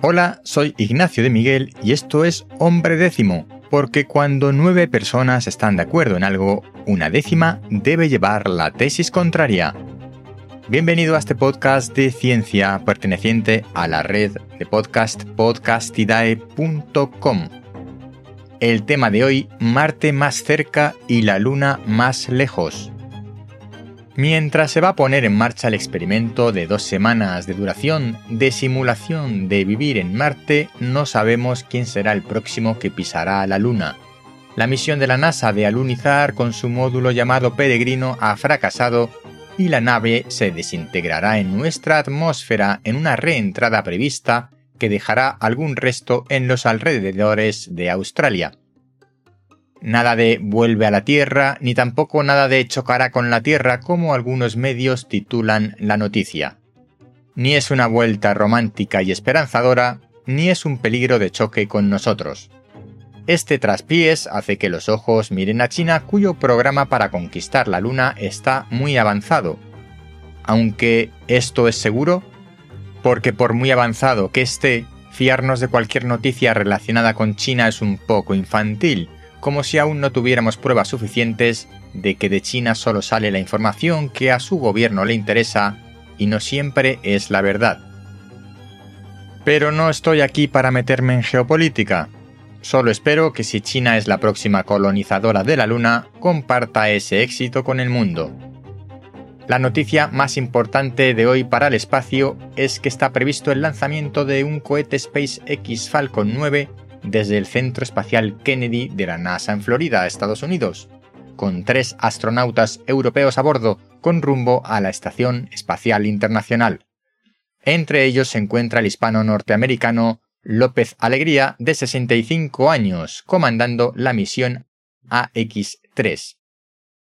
Hola, soy Ignacio de Miguel y esto es Hombre Décimo, porque cuando nueve personas están de acuerdo en algo, una décima debe llevar la tesis contraria. Bienvenido a este podcast de ciencia perteneciente a la red de podcast podcastidae.com. El tema de hoy, Marte más cerca y la Luna más lejos. Mientras se va a poner en marcha el experimento de dos semanas de duración de simulación de vivir en Marte, no sabemos quién será el próximo que pisará la Luna. La misión de la NASA de alunizar con su módulo llamado Peregrino ha fracasado y la nave se desintegrará en nuestra atmósfera en una reentrada prevista que dejará algún resto en los alrededores de Australia. Nada de vuelve a la Tierra, ni tampoco nada de chocará con la Tierra como algunos medios titulan la noticia. Ni es una vuelta romántica y esperanzadora, ni es un peligro de choque con nosotros. Este traspiés hace que los ojos miren a China cuyo programa para conquistar la Luna está muy avanzado. Aunque esto es seguro, porque por muy avanzado que esté, fiarnos de cualquier noticia relacionada con China es un poco infantil, como si aún no tuviéramos pruebas suficientes de que de China solo sale la información que a su gobierno le interesa y no siempre es la verdad. Pero no estoy aquí para meterme en geopolítica. Solo espero que si China es la próxima colonizadora de la Luna, comparta ese éxito con el mundo. La noticia más importante de hoy para el espacio es que está previsto el lanzamiento de un cohete SpaceX Falcon 9 desde el Centro Espacial Kennedy de la NASA en Florida, Estados Unidos, con tres astronautas europeos a bordo con rumbo a la Estación Espacial Internacional. Entre ellos se encuentra el hispano norteamericano López Alegría, de 65 años, comandando la misión AX-3.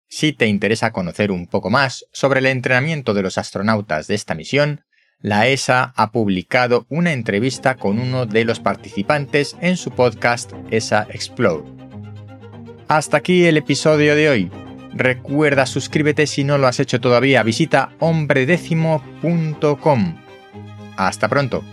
Si te interesa conocer un poco más sobre el entrenamiento de los astronautas de esta misión, la ESA ha publicado una entrevista con uno de los participantes en su podcast ESA Explore. Hasta aquí el episodio de hoy. Recuerda suscríbete si no lo has hecho todavía. Visita hombredécimo.com. Hasta pronto.